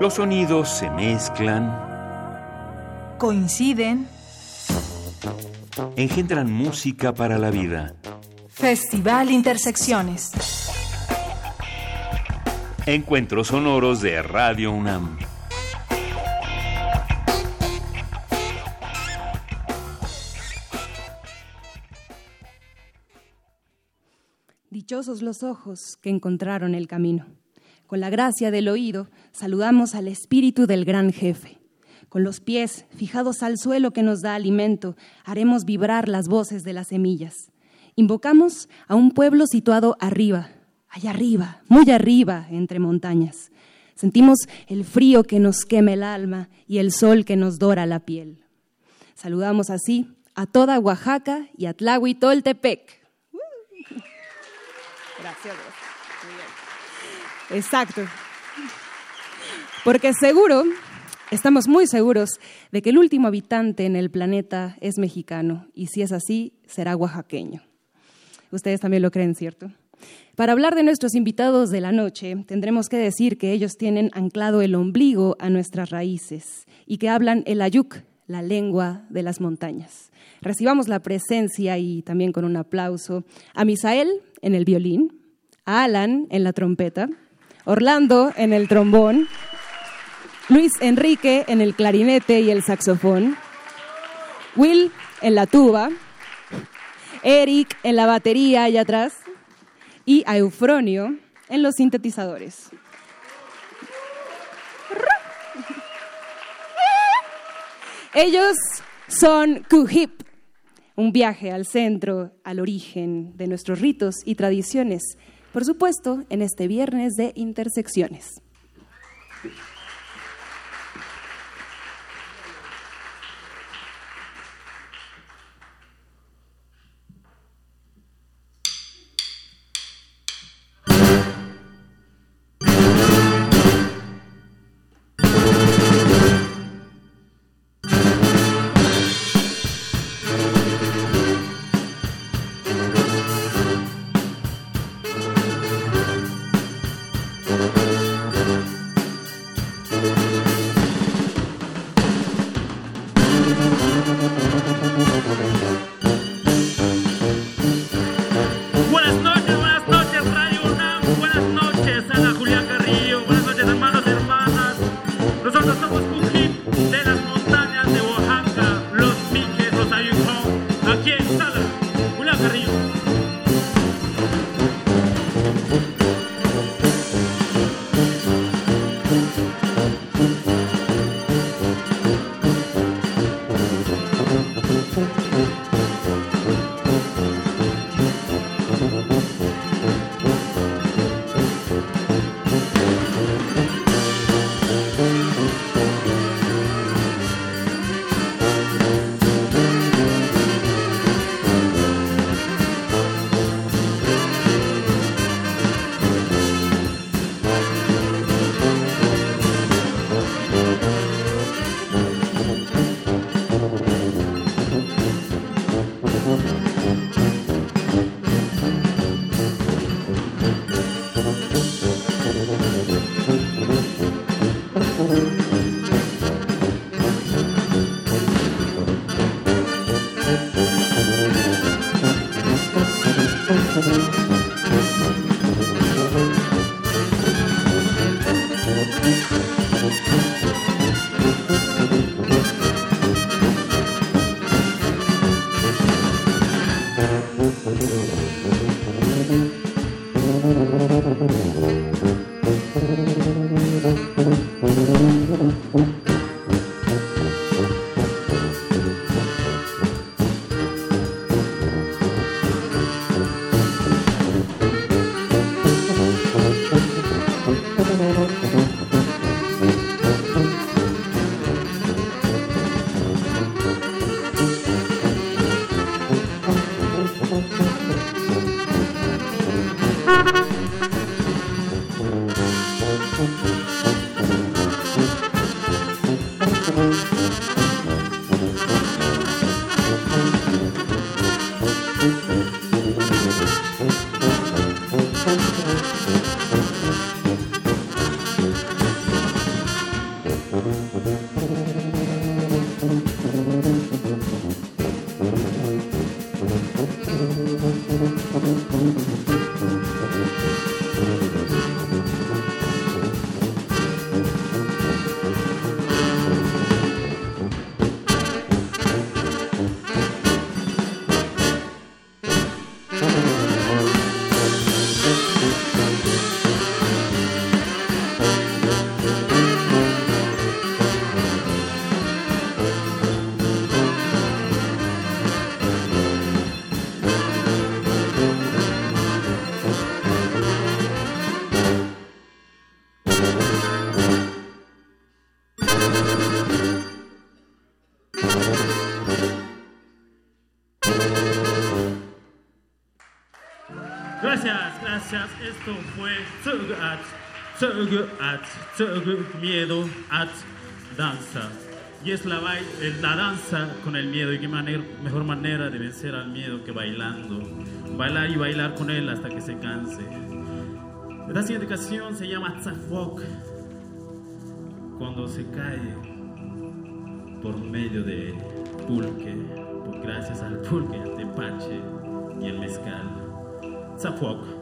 Los sonidos se mezclan, coinciden, engendran música para la vida. Festival Intersecciones. Encuentros sonoros de Radio UNAM. Dichosos los ojos que encontraron el camino. Con la gracia del oído, saludamos al espíritu del gran jefe. Con los pies fijados al suelo que nos da alimento, haremos vibrar las voces de las semillas. Invocamos a un pueblo situado arriba, allá arriba, muy arriba, entre montañas. Sentimos el frío que nos quema el alma y el sol que nos dora la piel. Saludamos así a toda Oaxaca y a Tlahuitoltepec. Gracias. Exacto. Porque seguro, estamos muy seguros de que el último habitante en el planeta es mexicano y si es así, será oaxaqueño. Ustedes también lo creen, ¿cierto? Para hablar de nuestros invitados de la noche, tendremos que decir que ellos tienen anclado el ombligo a nuestras raíces y que hablan el ayuk, la lengua de las montañas. Recibamos la presencia y también con un aplauso a Misael en el violín, a Alan en la trompeta, Orlando en el trombón, Luis Enrique en el clarinete y el saxofón, Will en la tuba, Eric en la batería allá atrás y a Eufronio en los sintetizadores. Ellos son Kuhip, un viaje al centro, al origen de nuestros ritos y tradiciones por supuesto, en este viernes de intersecciones. Esto fue Zug at, Zug at, Zug, miedo at, danza. Y es la, la danza con el miedo. Y qué mejor manera de vencer al miedo que bailando. Bailar y bailar con él hasta que se canse. Esta siguiente canción se llama Tzafok. Cuando se cae por medio de pulque, gracias al pulque, al tepache y el mezcal. Tzafok.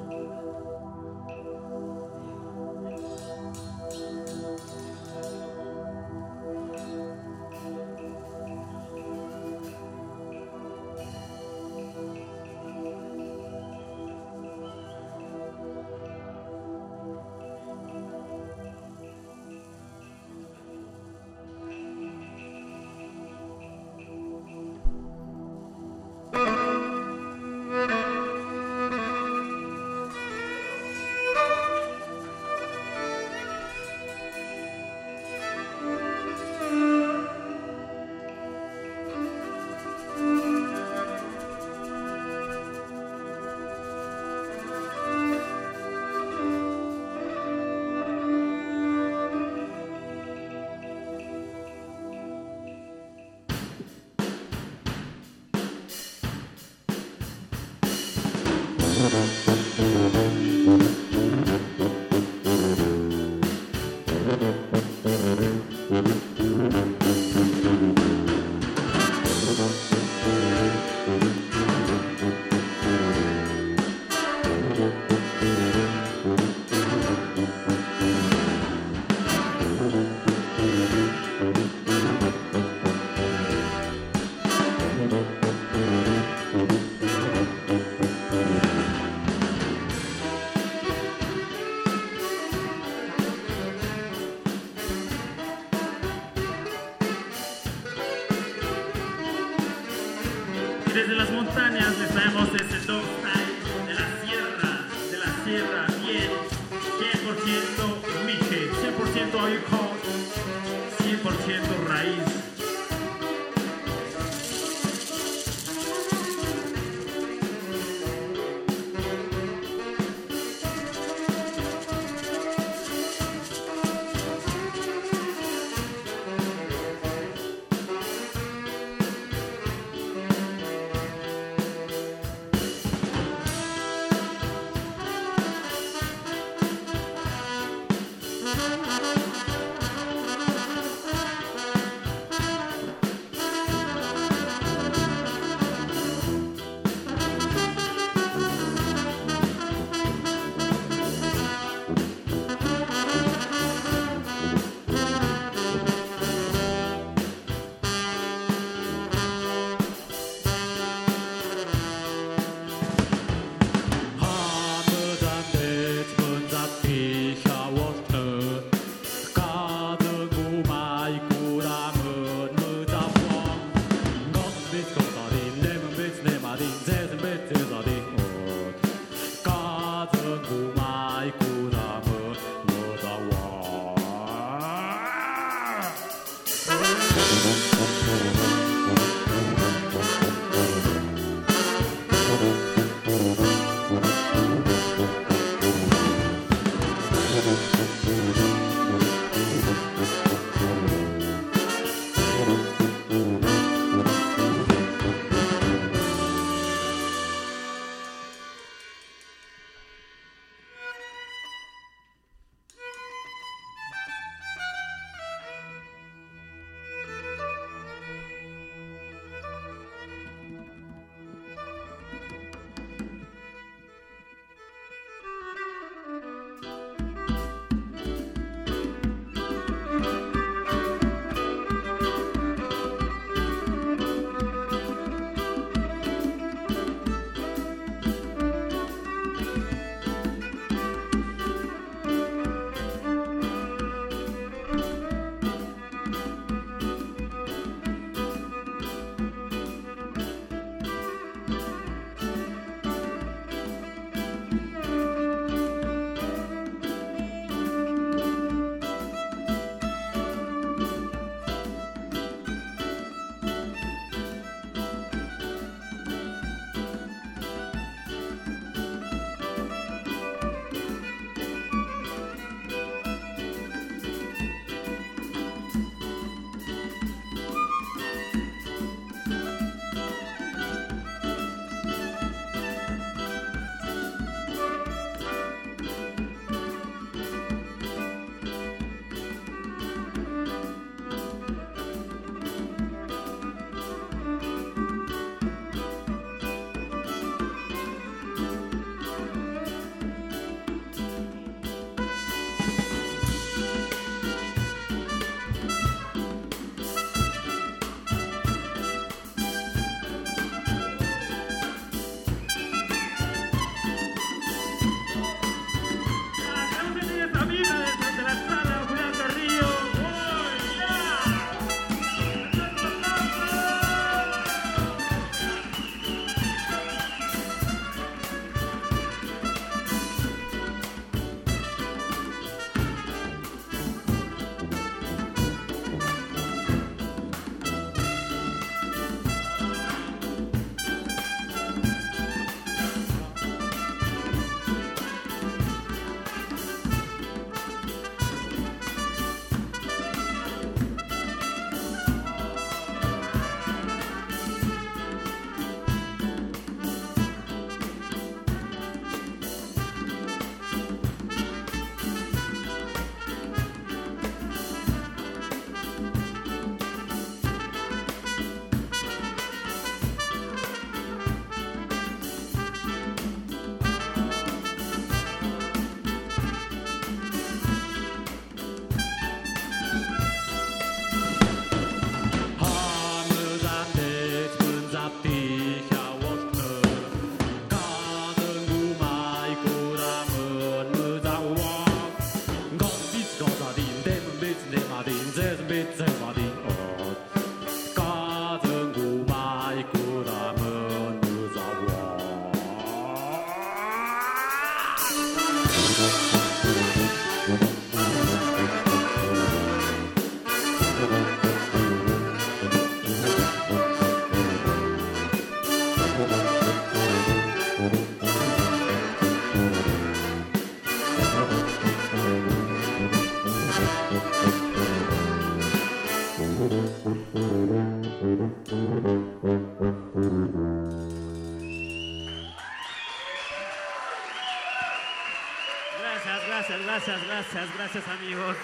Gracias, gracias, gracias amigos.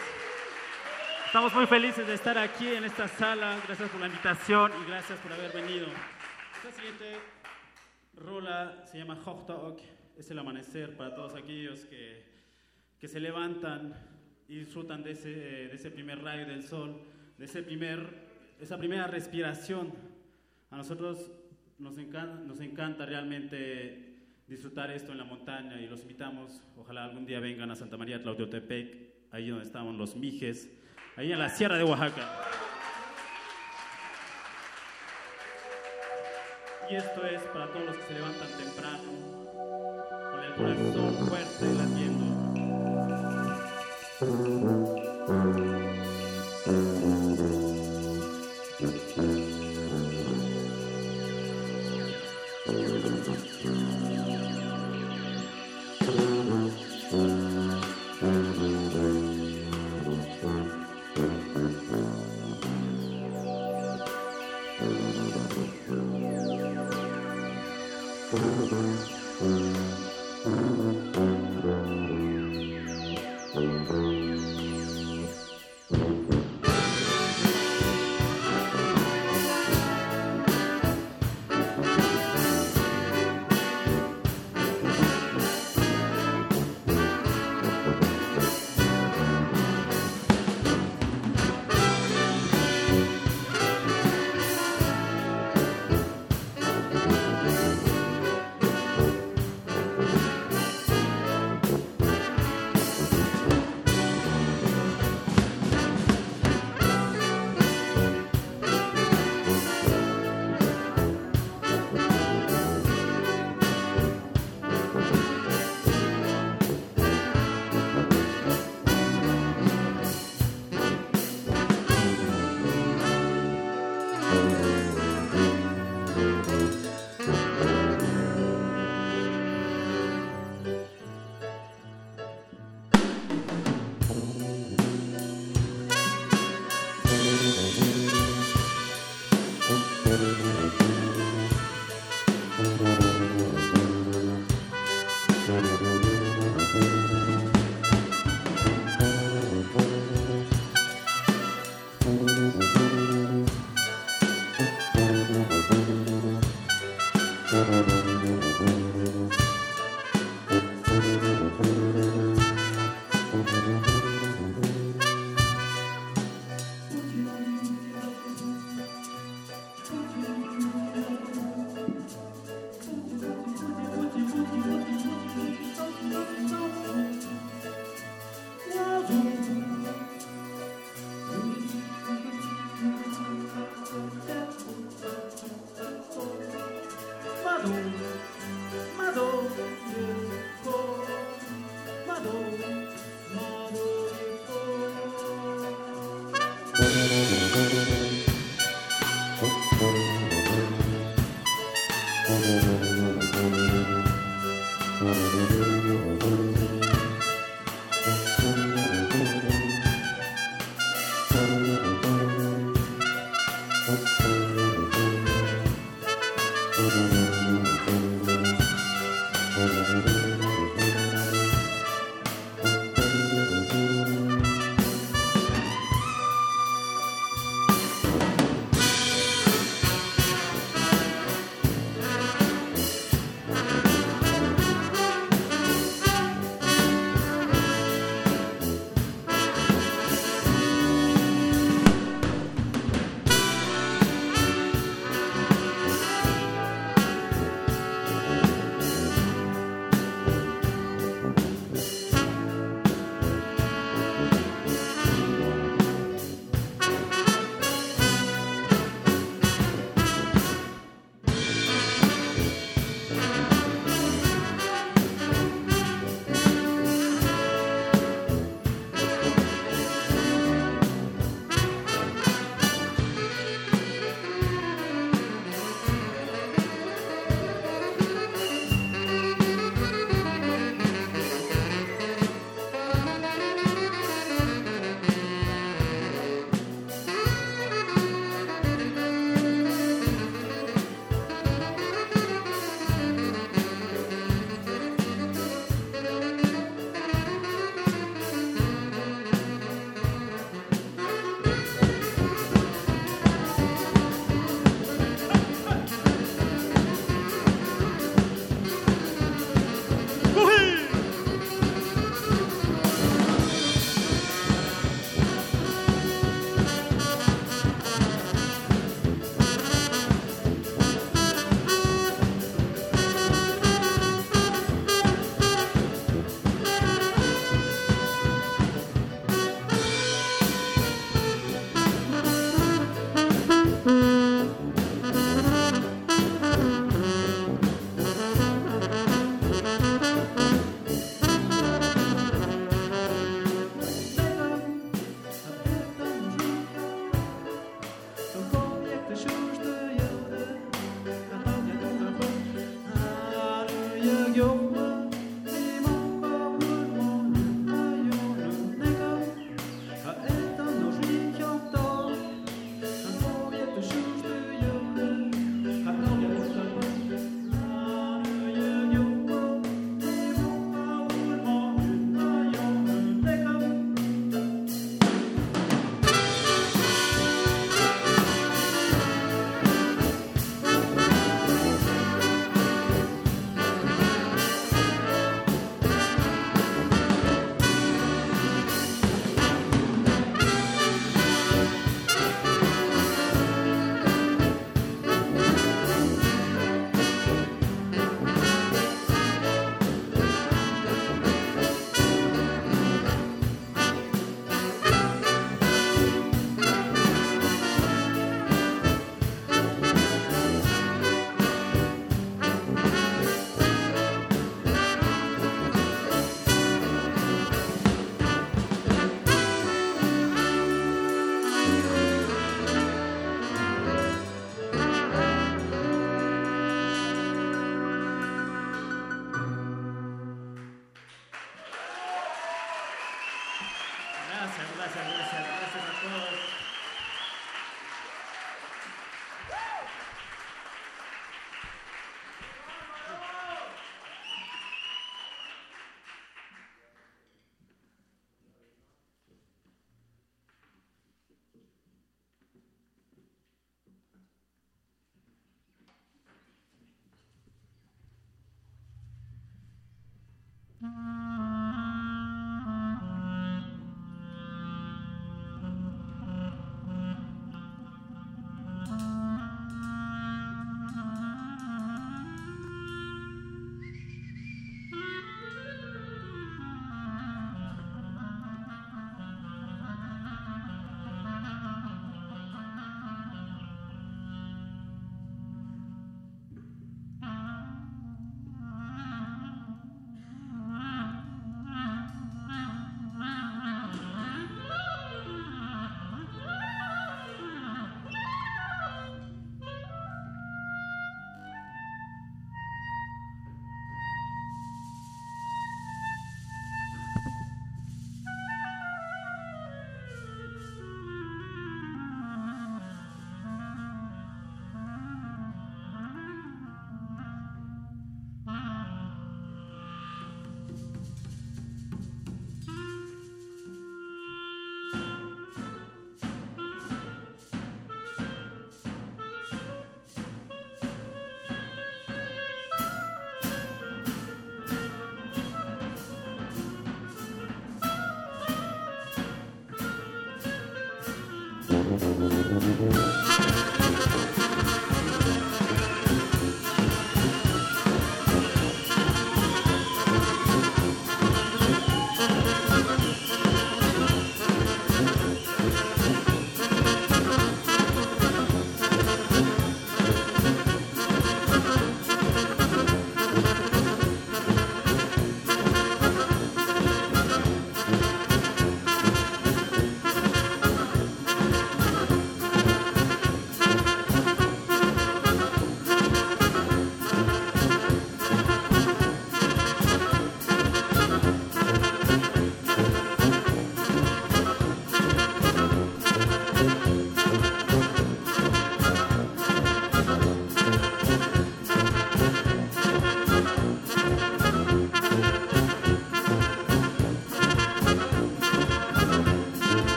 Estamos muy felices de estar aquí en esta sala. Gracias por la invitación y gracias por haber venido. Esta siguiente rola se llama Hochtaog. Es el amanecer para todos aquellos que, que se levantan y disfrutan de ese, de ese primer rayo del sol, de ese primer, esa primera respiración. A nosotros nos encanta, nos encanta realmente disfrutar esto en la montaña y los invitamos, ojalá algún día vengan a Santa María Tlautiotepec, ahí donde estaban los Mijes, ahí en la Sierra de Oaxaca. Y esto es para todos los que se levantan temprano, con el corazón fuerte latiendo.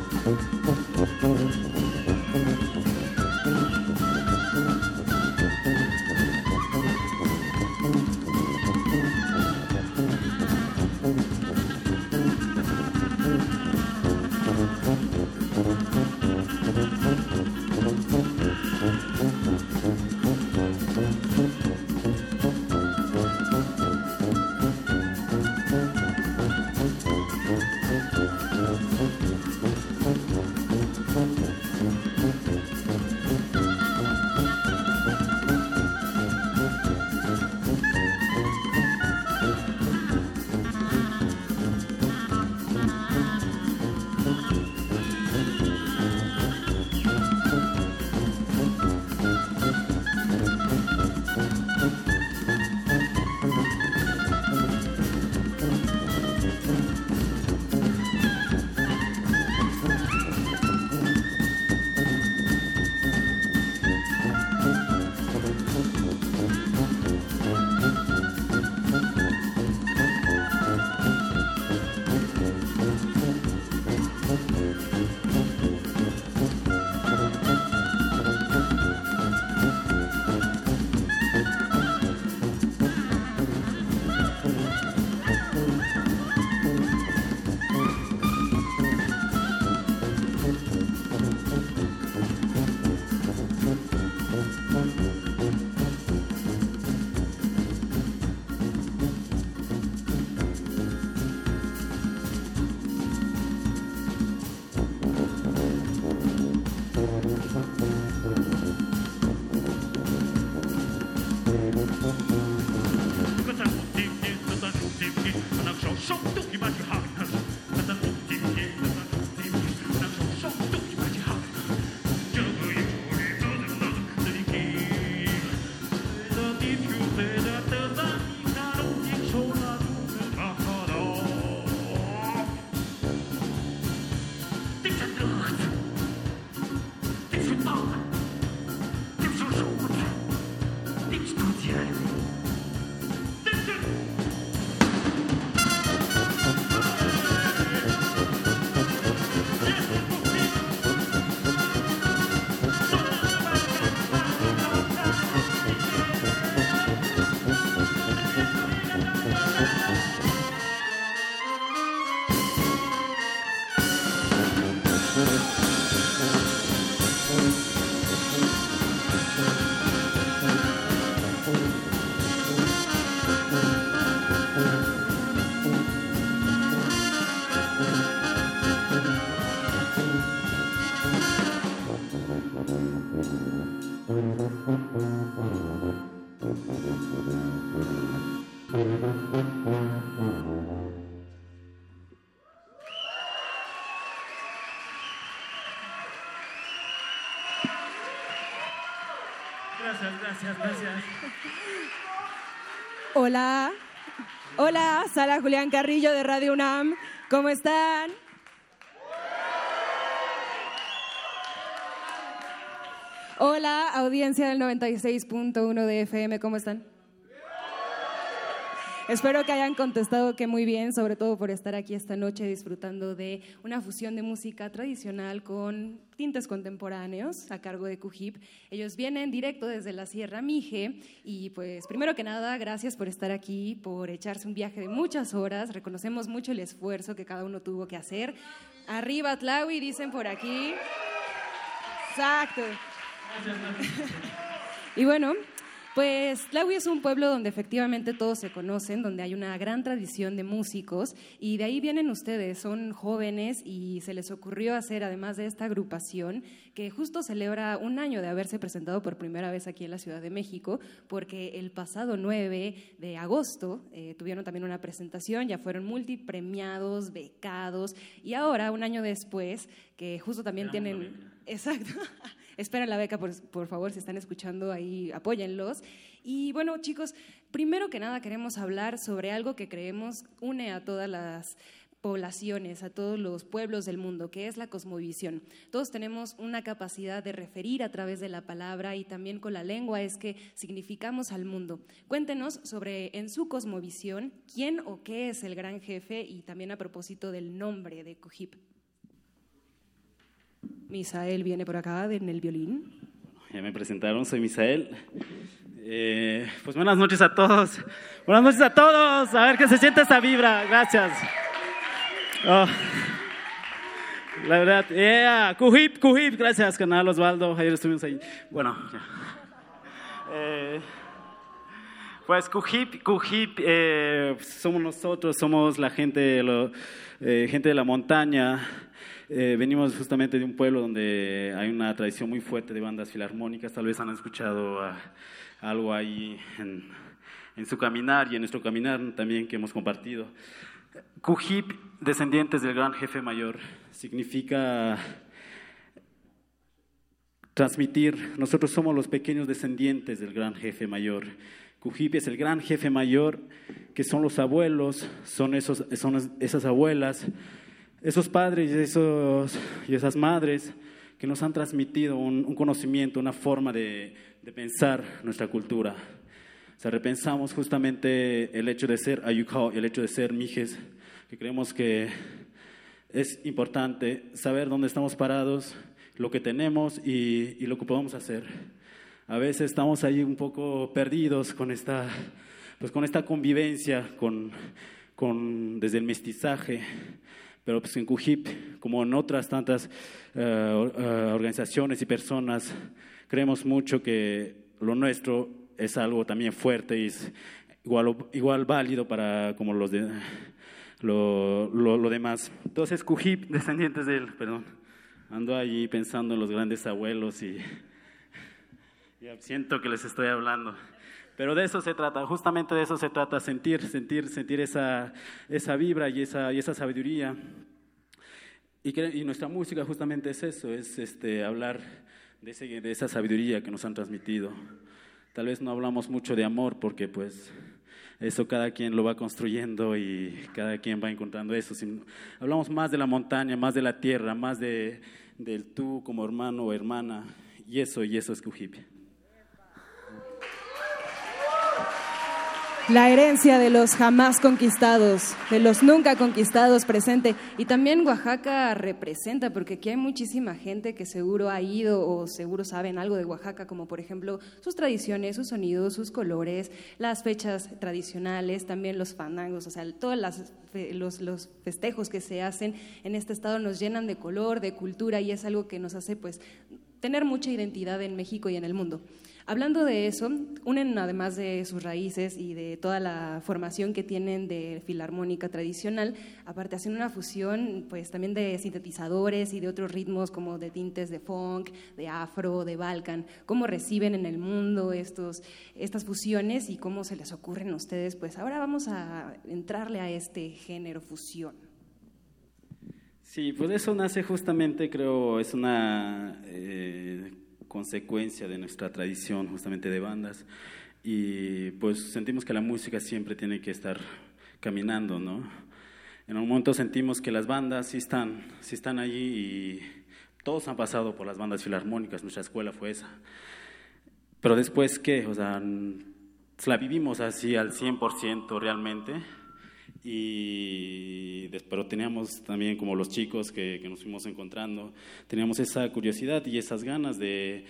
フフフフ。Hola, hola, Sala Julián Carrillo de Radio UNAM, ¿cómo están? Hola, audiencia del 96.1 de FM, ¿cómo están? Espero que hayan contestado que muy bien, sobre todo por estar aquí esta noche disfrutando de una fusión de música tradicional con tintes contemporáneos a cargo de Cujip. Ellos vienen directo desde la Sierra Mije y pues primero que nada, gracias por estar aquí, por echarse un viaje de muchas horas. Reconocemos mucho el esfuerzo que cada uno tuvo que hacer. Arriba Tlawi, dicen por aquí. Exacto. Y bueno, pues Tlahui es un pueblo donde efectivamente todos se conocen, donde hay una gran tradición de músicos y de ahí vienen ustedes, son jóvenes y se les ocurrió hacer, además de esta agrupación, que justo celebra un año de haberse presentado por primera vez aquí en la Ciudad de México, porque el pasado 9 de agosto eh, tuvieron también una presentación, ya fueron multipremiados, becados y ahora, un año después, que justo también tienen... Exacto. Esperen la beca, por, por, favor, si están escuchando ahí, apóyenlos. Y bueno, chicos, primero que nada queremos hablar sobre algo que creemos une a todas las poblaciones, a todos los pueblos del mundo, que es la cosmovisión. Todos tenemos una capacidad de referir a través de la palabra y también con la lengua es que significamos al mundo. Cuéntenos sobre, en su cosmovisión, quién o qué es el gran jefe y también a propósito del nombre de Cujip. Misael viene por acá en el violín. Ya me presentaron, soy Misael. Eh, pues buenas noches a todos. Buenas noches a todos. A ver qué se siente esa vibra. Gracias. Oh. La verdad, yeah. Cujip, Cujip. Gracias, canal Osvaldo. Ayer estuvimos ahí. Bueno, ya. Eh, pues Cujip, Cujip, eh, somos nosotros, somos la gente, lo, eh, gente de la montaña. Eh, venimos justamente de un pueblo donde hay una tradición muy fuerte de bandas filarmónicas. Tal vez han escuchado algo ahí en, en, su caminar y en nuestro caminar también que hemos compartido. Cujip, descendientes del gran jefe mayor, significa transmitir. Nosotros somos los pequeños descendientes del gran jefe mayor. Cujip es el gran jefe mayor, que son los abuelos, son, esos, son esas abuelas esos padres y, esos, y esas madres que nos han transmitido un, conocimiento, una forma de, pensar nuestra cultura. O sea, repensamos justamente el hecho de ser Ayukao y el hecho de ser Mijes, que creemos que es importante saber dónde estamos parados, lo que tenemos y lo que podemos hacer. A veces estamos ahí un poco perdidos con esta, pues con esta convivencia, con, con, desde el mestizaje, pero pues en Cujip, como en otras tantas uh, uh, organizaciones y personas, creemos mucho que lo nuestro es algo también fuerte y es igual, igual válido para como los de, lo, lo, lo demás. Entonces Cujip, descendientes de él, perdón, ando allí pensando en los grandes abuelos y siento que les estoy hablando. Pero de eso se trata, justamente de eso se trata, sentir, sentir, sentir esa, esa vibra y esa, y esa sabiduría. Y, que, y nuestra música justamente es eso, es este, hablar de, ese, de esa sabiduría que nos han transmitido. Tal vez no hablamos mucho de amor porque pues eso cada quien lo va construyendo y cada quien va encontrando eso. hablamos más de la montaña, más de la tierra, más de, del tú como hermano o hermana. Y eso, y eso es Cujipia. La herencia de los jamás conquistados, de los nunca conquistados presente. Y también Oaxaca representa, porque aquí hay muchísima gente que seguro ha ido o seguro saben algo de Oaxaca, como por ejemplo sus tradiciones, sus sonidos, sus colores, las fechas tradicionales, también los fandangos, o sea, todos los, los festejos que se hacen en este estado nos llenan de color, de cultura y es algo que nos hace pues tener mucha identidad en México y en el mundo. Hablando de eso, unen además de sus raíces y de toda la formación que tienen de filarmónica tradicional, aparte hacen una fusión pues también de sintetizadores y de otros ritmos como de tintes de funk, de afro, de balkan, cómo reciben en el mundo estos, estas fusiones y cómo se les ocurren a ustedes, pues ahora vamos a entrarle a este género fusión. Sí, pues eso nace justamente, creo, es una eh, consecuencia de nuestra tradición justamente de bandas y pues sentimos que la música siempre tiene que estar caminando, ¿no? En un momento sentimos que las bandas sí están, sí están allí y todos han pasado por las bandas filarmónicas, nuestra escuela fue esa. Pero después, ¿qué? O sea, la vivimos así al 100% realmente y pero teníamos también como los chicos que, que, nos fuimos encontrando, teníamos esa curiosidad y esas ganas de,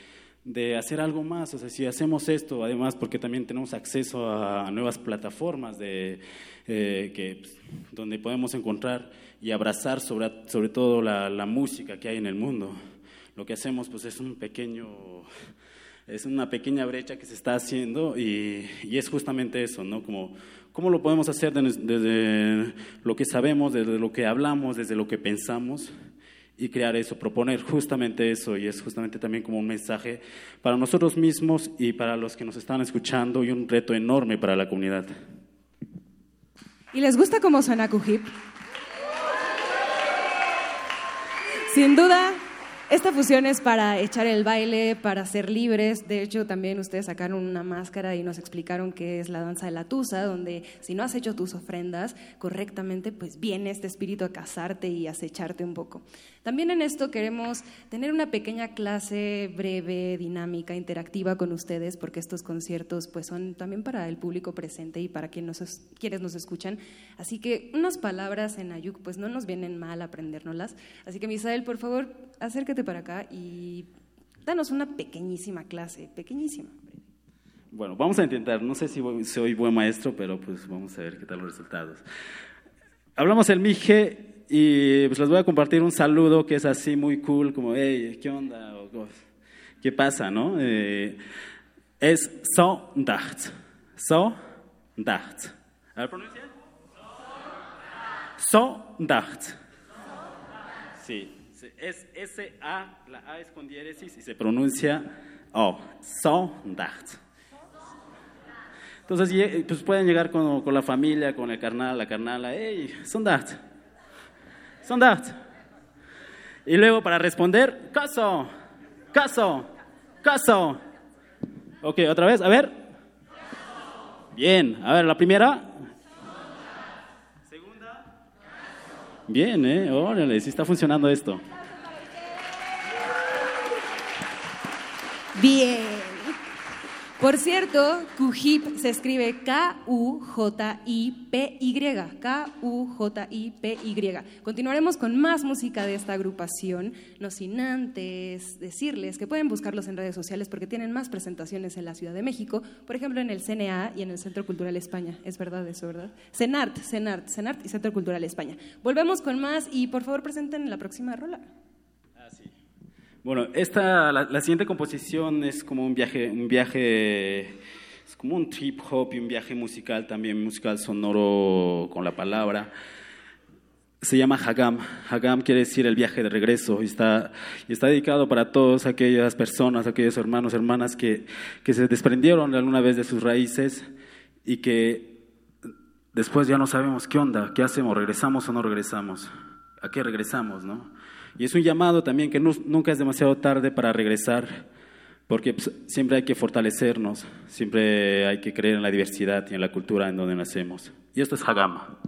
de, hacer algo más, o sea, si hacemos esto, además porque también tenemos acceso a, nuevas plataformas de, eh, que, pues, donde podemos encontrar y abrazar sobre, sobre todo la, la música que hay en el mundo. Lo que hacemos pues es un pequeño es una pequeña brecha que se está haciendo y, y es justamente eso, ¿no? Como ¿Cómo lo podemos hacer desde lo que sabemos, desde lo que hablamos, desde lo que pensamos? y crear eso, proponer justamente eso, y es justamente también como un mensaje para nosotros mismos y para los que nos están escuchando y un reto enorme para la comunidad. ¿Y les gusta cómo suena Cujip? Sin duda, esta fusión es para echar el baile, para ser libres. De hecho, también ustedes sacaron una máscara y nos explicaron que es la danza de la tusa, donde si no has hecho tus ofrendas correctamente, pues viene este espíritu a casarte y acecharte un poco. También en esto queremos tener una pequeña clase breve, dinámica, interactiva con ustedes, porque estos conciertos pues son también para el público presente y para quienes nos escuchan. Así que unas palabras en Ayuk pues no nos vienen mal aprendérnoslas. Así que Misael, por favor, acércate para acá y danos una pequeñísima clase, pequeñísima. Bueno, vamos a intentar. No sé si soy buen maestro, pero pues vamos a ver qué tal los resultados. Hablamos el Mije y pues les voy a compartir un saludo que es así muy cool, como, hey, ¿qué onda? ¿Qué pasa, no? Eh, es so dacht. So dacht. A ver, pronuncia. So dacht. Sí, es S-A, la A es con diéresis y se pronuncia O. So dacht. Entonces, pues pueden llegar con, con, la familia, con el carnal, la carnala, hey, son dacht. Sondacht. Y luego para responder, caso, caso, caso. Ok, otra vez, a ver. Bien, a ver, la primera. Segunda. Bien, eh, órale, sí está funcionando esto. Bien. Por cierto, Cujip se escribe K-U-J-I-P-Y. K-U-J-I-P-Y. Continuaremos con más música de esta agrupación, no sin antes decirles que pueden buscarlos en redes sociales porque tienen más presentaciones en la Ciudad de México, por ejemplo en el CNA y en el Centro Cultural España. Es verdad eso, ¿verdad? CENART, CENART, CENART y Centro Cultural España. Volvemos con más y por favor presenten la próxima rola. Bueno, esta, la, siguiente composición es como un viaje, un viaje, es como un trip hop y un viaje musical también, musical sonoro con la palabra. Se llama Hagam. Hagam quiere decir el viaje de regreso y está, y está dedicado para todas aquellas personas, aquellos hermanos, hermanas que, que se desprendieron alguna vez de sus raíces y que después ya no sabemos qué onda, qué hacemos, regresamos o no regresamos, a qué regresamos, ¿no? Y es un llamado también que nunca es demasiado tarde para regresar, porque pues, siempre hay que fortalecernos, siempre hay que creer en la diversidad y en la cultura en donde nacemos. Y esto es Hagama.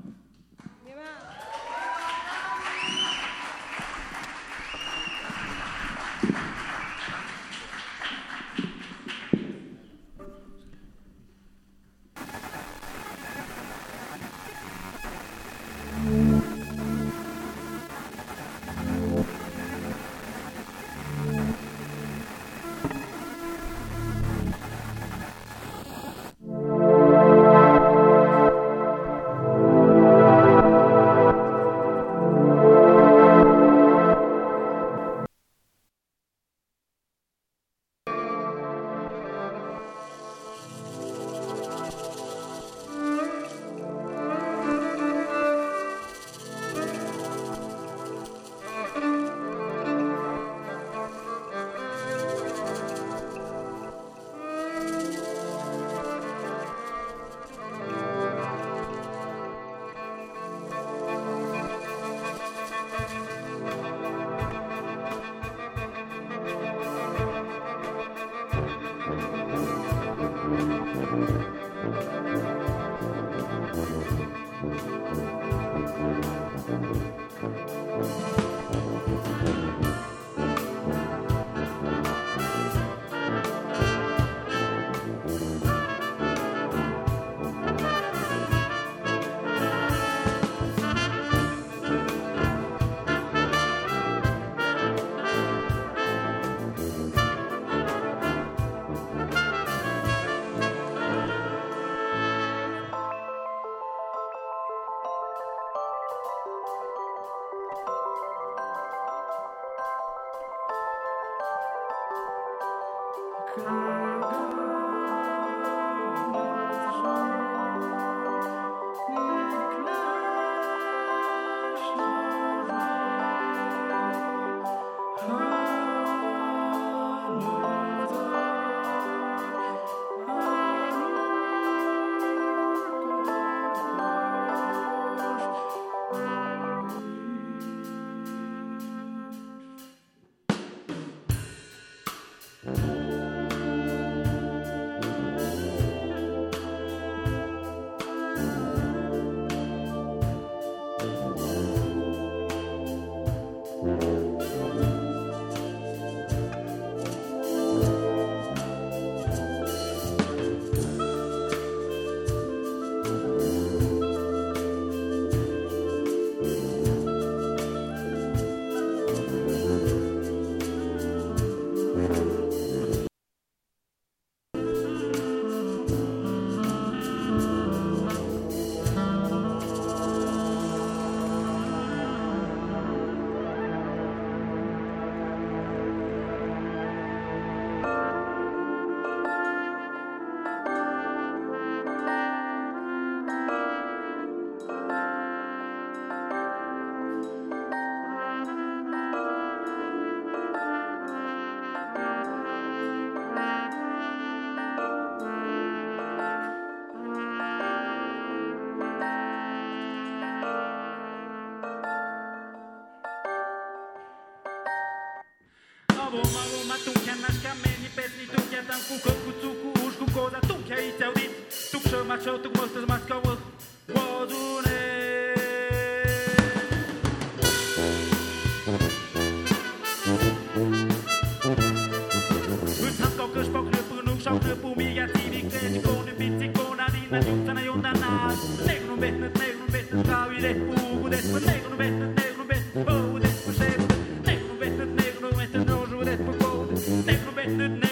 Thank you.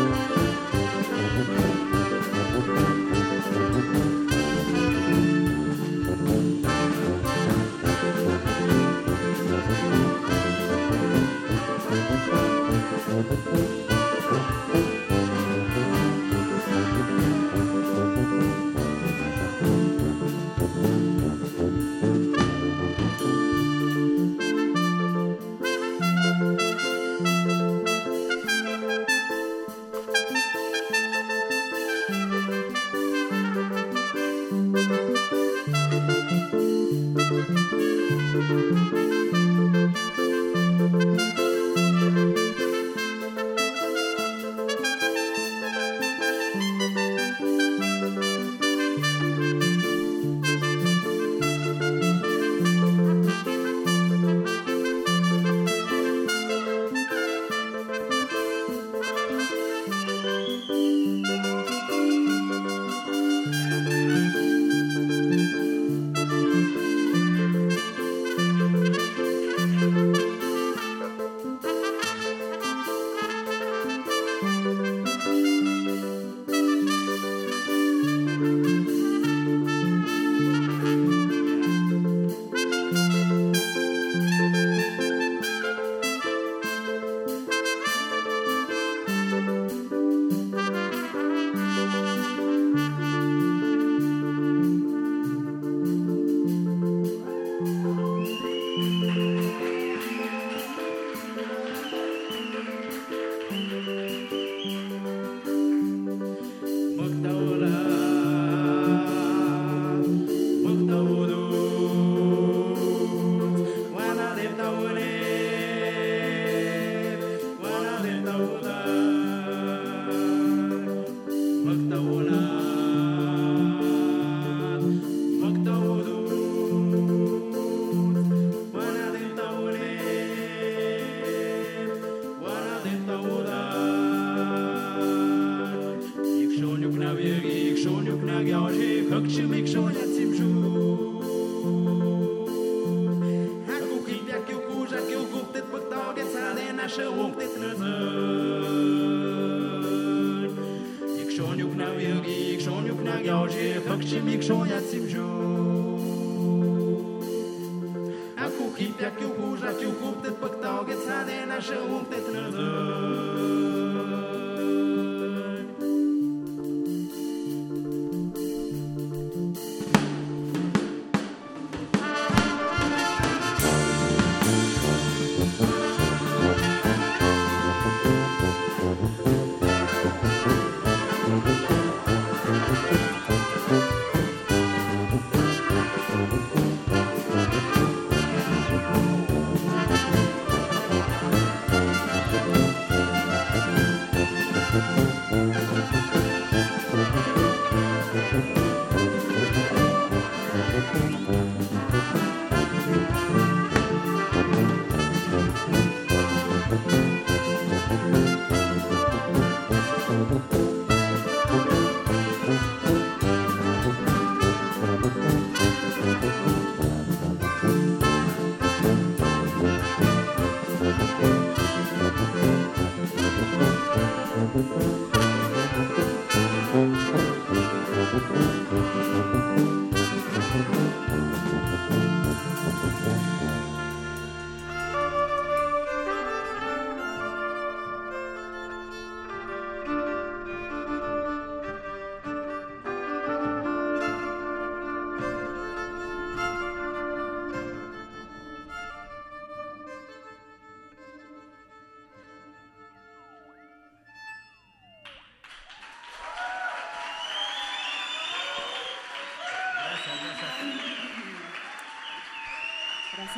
Música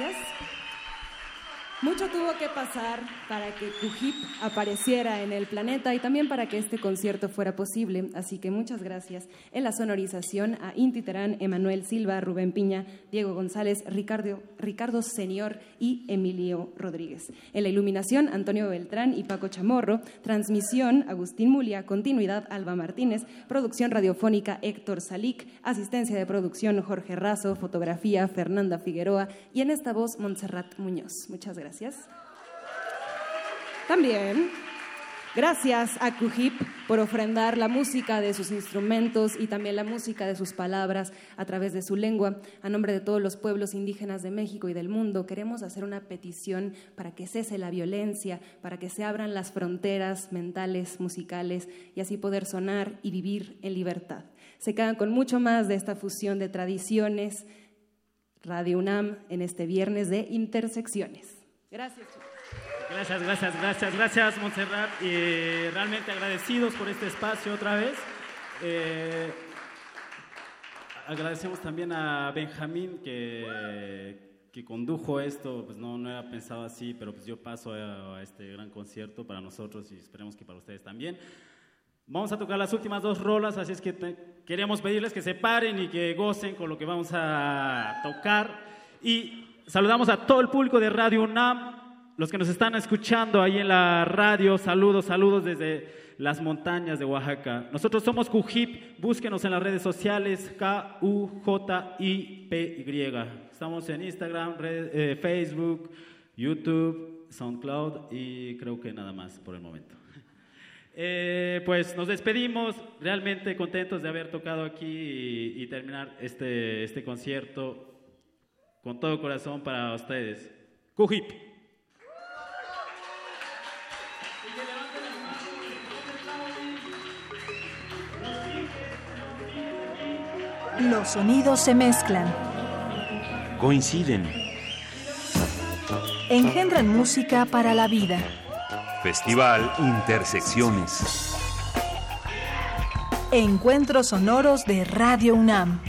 Gracias. Mucho tuvo que pasar para que Cujip apareciera en el planeta y también para que este concierto fuera posible. Así que muchas gracias en la sonorización a Inti Terán, Emanuel Silva, Rubén Piña, Diego González, Ricardo, Ricardo Senior y Emilio Rodríguez. En la iluminación, Antonio Beltrán y Paco Chamorro. Transmisión, Agustín Mulia. Continuidad, Alba Martínez. Producción radiofónica, Héctor Salic. Asistencia de producción, Jorge Razo. Fotografía, Fernanda Figueroa. Y en esta voz, Montserrat Muñoz. Muchas gracias. También gracias a Cujip por ofrendar la música de sus instrumentos y también la música de sus palabras a través de su lengua. A nombre de todos los pueblos indígenas de México y del mundo, queremos hacer una petición para que cese la violencia, para que se abran las fronteras mentales, musicales y así poder sonar y vivir en libertad. Se quedan con mucho más de esta fusión de tradiciones. Radio UNAM en este viernes de intersecciones. Gracias. Gracias, gracias, gracias, gracias Montserrat. Y realmente agradecidos por este espacio otra vez. Eh, agradecemos también a Benjamín que, que condujo esto, pues no, no era pensado así, pero pues yo paso a, a este gran concierto para nosotros y esperemos que para ustedes también. Vamos a tocar las últimas dos rolas, así es que te, queremos pedirles que se paren y que gocen con lo que vamos a tocar. Y saludamos a todo el público de Radio UNAM, los que nos están escuchando ahí en la radio, saludos, saludos desde las montañas de Oaxaca. Nosotros somos Cujip, búsquenos en las redes sociales, K-U-J-I-P-Y. Estamos en Instagram, red, eh, Facebook, YouTube, SoundCloud y creo que nada más por el momento. Eh, pues nos despedimos, realmente contentos de haber tocado aquí y, y terminar este, este concierto con todo corazón para ustedes. Cujip. Los sonidos se mezclan, Coinciden. engendran música para la vida. Festival Intersecciones. Encuentros sonoros de Radio UNAM.